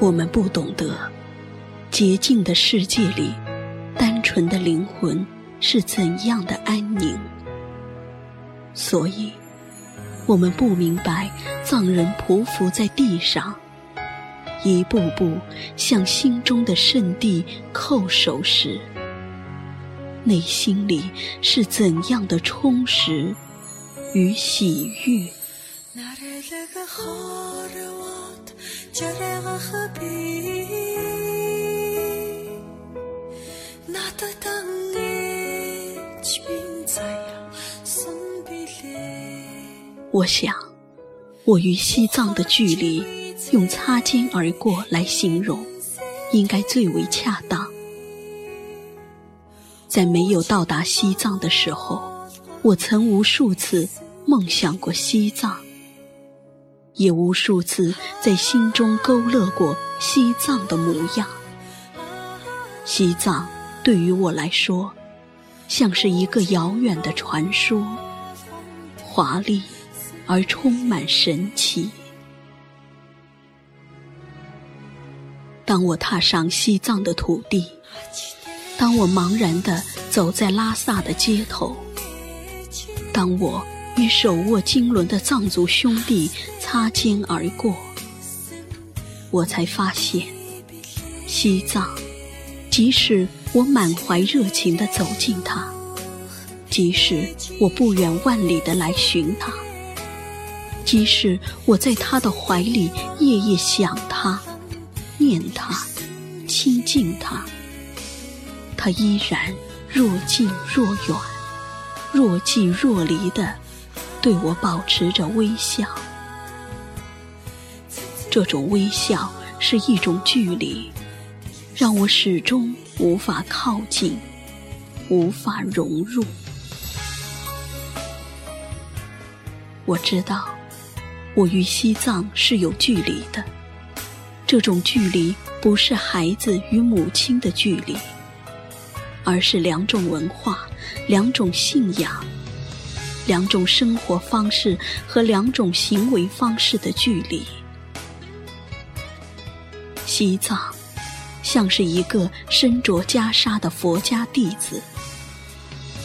我们不懂得，洁净的世界里，单纯的灵魂是怎样的安宁。所以，我们不明白藏人匍匐在地上，一步步向心中的圣地叩首时，内心里是怎样的充实与喜悦。我想，我与西藏的距离，用擦肩而过来形容，应该最为恰当。在没有到达西藏的时候，我曾无数次梦想过西藏，也无数次在心中勾勒过西藏的模样。西藏对于我来说，像是一个遥远的传说，华丽。而充满神奇。当我踏上西藏的土地，当我茫然地走在拉萨的街头，当我与手握经纶的藏族兄弟擦肩而过，我才发现，西藏，即使我满怀热情地走进它，即使我不远万里地来寻它。即使我在他的怀里夜夜想他、念他、亲近他，他依然若近若远、若即若离的对我保持着微笑。这种微笑是一种距离，让我始终无法靠近，无法融入。我知道。我与西藏是有距离的，这种距离不是孩子与母亲的距离，而是两种文化、两种信仰、两种生活方式和两种行为方式的距离。西藏像是一个身着袈裟的佛家弟子，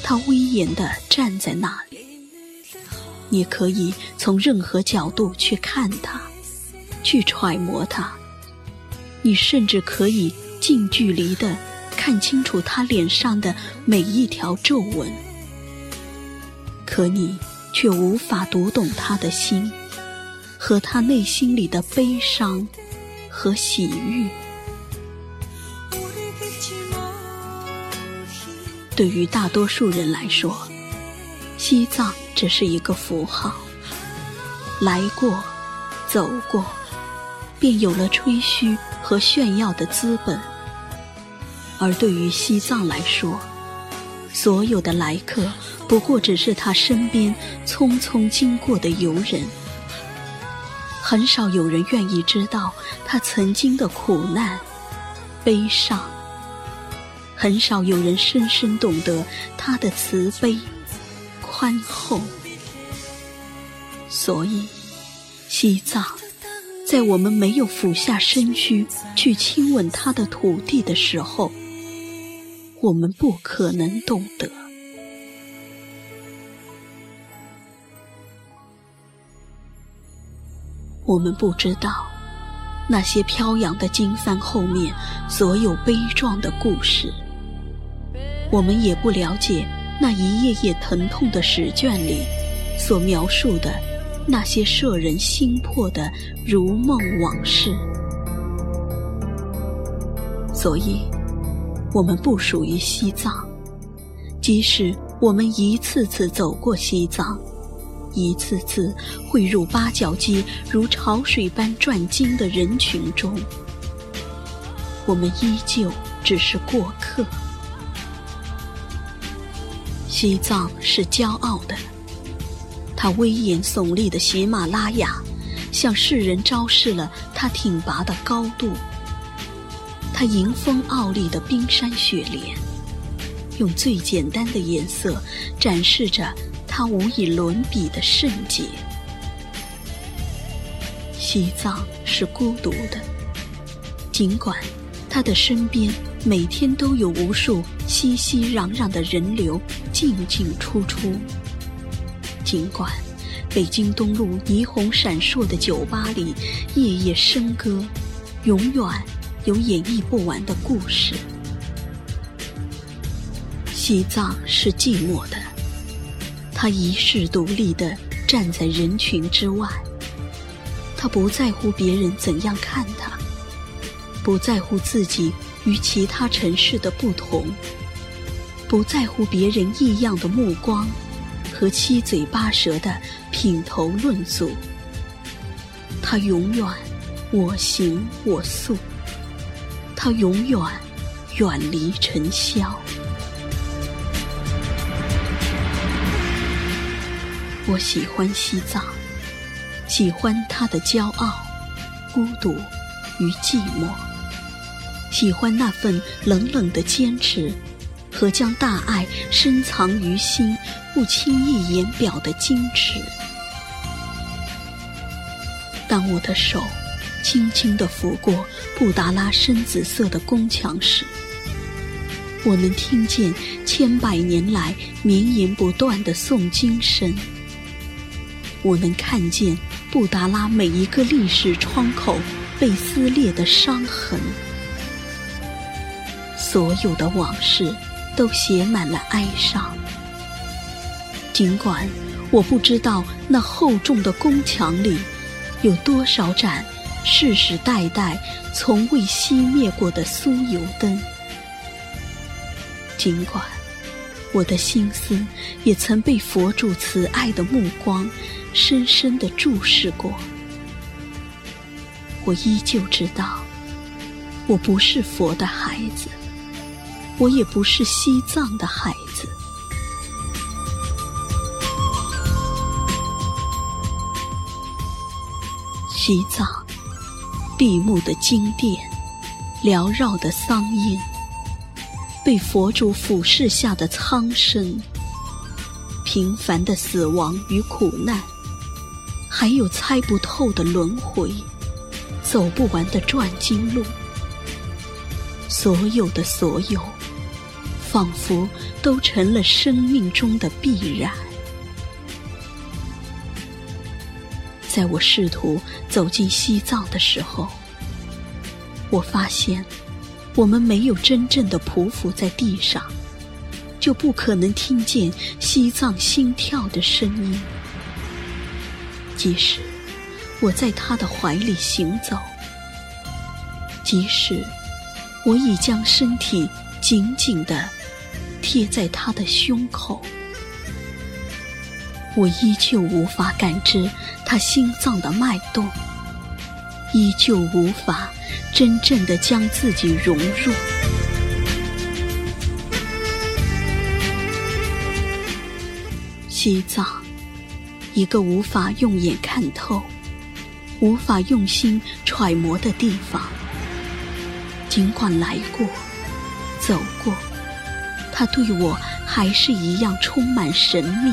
他威严地站在那里。你可以从任何角度去看他，去揣摩他。你甚至可以近距离的看清楚他脸上的每一条皱纹，可你却无法读懂他的心，和他内心里的悲伤和喜悦。对于大多数人来说，西藏。只是一个符号，来过，走过，便有了吹嘘和炫耀的资本。而对于西藏来说，所有的来客不过只是他身边匆匆经过的游人，很少有人愿意知道他曾经的苦难、悲伤，很少有人深深懂得他的慈悲。宽厚，所以西藏，在我们没有俯下身躯去亲吻他的土地的时候，我们不可能懂得。我们不知道那些飘扬的经幡后面所有悲壮的故事，我们也不了解。那一页页疼痛的史卷里，所描述的那些摄人心魄的如梦往事，所以，我们不属于西藏。即使我们一次次走过西藏，一次次汇入八角街如潮水般转经的人群中，我们依旧只是过客。西藏是骄傲的，它威严耸立的喜马拉雅，向世人昭示了它挺拔的高度；它迎风傲立的冰山雪莲，用最简单的颜色展示着它无以伦比的圣洁。西藏是孤独的，尽管他的身边每天都有无数熙熙攘攘的人流进进出出，尽管北京东路霓虹闪烁的酒吧里夜夜笙歌，永远有演绎不完的故事。西藏是寂寞的，他一世独立地站在人群之外，他不在乎别人怎样看他。不在乎自己与其他城市的不同，不在乎别人异样的目光和七嘴八舌的品头论足，他永远我行我素，他永远远离尘嚣。我喜欢西藏，喜欢他的骄傲、孤独与寂寞。喜欢那份冷冷的坚持，和将大爱深藏于心、不轻易言表的矜持。当我的手轻轻地拂过布达拉深紫色的宫墙时，我能听见千百年来绵延不断的诵经声。我能看见布达拉每一个历史窗口被撕裂的伤痕。所有的往事都写满了哀伤，尽管我不知道那厚重的宫墙里有多少盏世世代代从未熄灭过的酥油灯，尽管我的心思也曾被佛主慈爱的目光深深的注视过，我依旧知道，我不是佛的孩子。我也不是西藏的孩子。西藏，闭目的经殿，缭绕的桑音，被佛祖俯视下的苍生，平凡的死亡与苦难，还有猜不透的轮回，走不完的转经路，所有的所有。仿佛都成了生命中的必然。在我试图走进西藏的时候，我发现，我们没有真正的匍匐在地上，就不可能听见西藏心跳的声音。即使我在他的怀里行走，即使我已将身体紧紧的。贴在他的胸口，我依旧无法感知他心脏的脉动，依旧无法真正的将自己融入。西藏，一个无法用眼看透、无法用心揣摩的地方。尽管来过，走过。他对我还是一样充满神秘，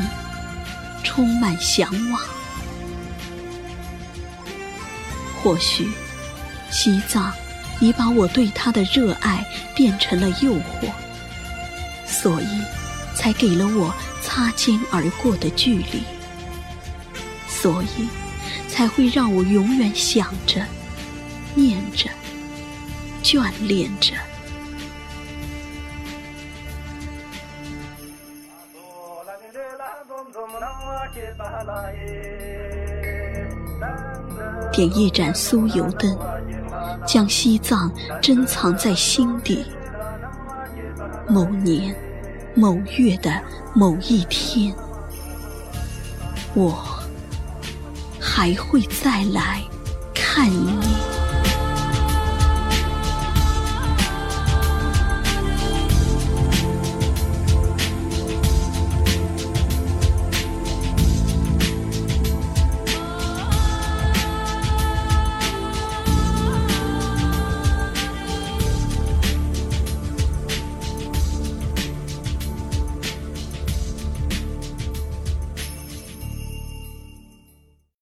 充满向往。或许，西藏已把我对他的热爱变成了诱惑，所以才给了我擦肩而过的距离，所以才会让我永远想着、念着、眷恋着。点一盏酥油灯，将西藏珍藏在心底。某年某月的某一天，我还会再来看你。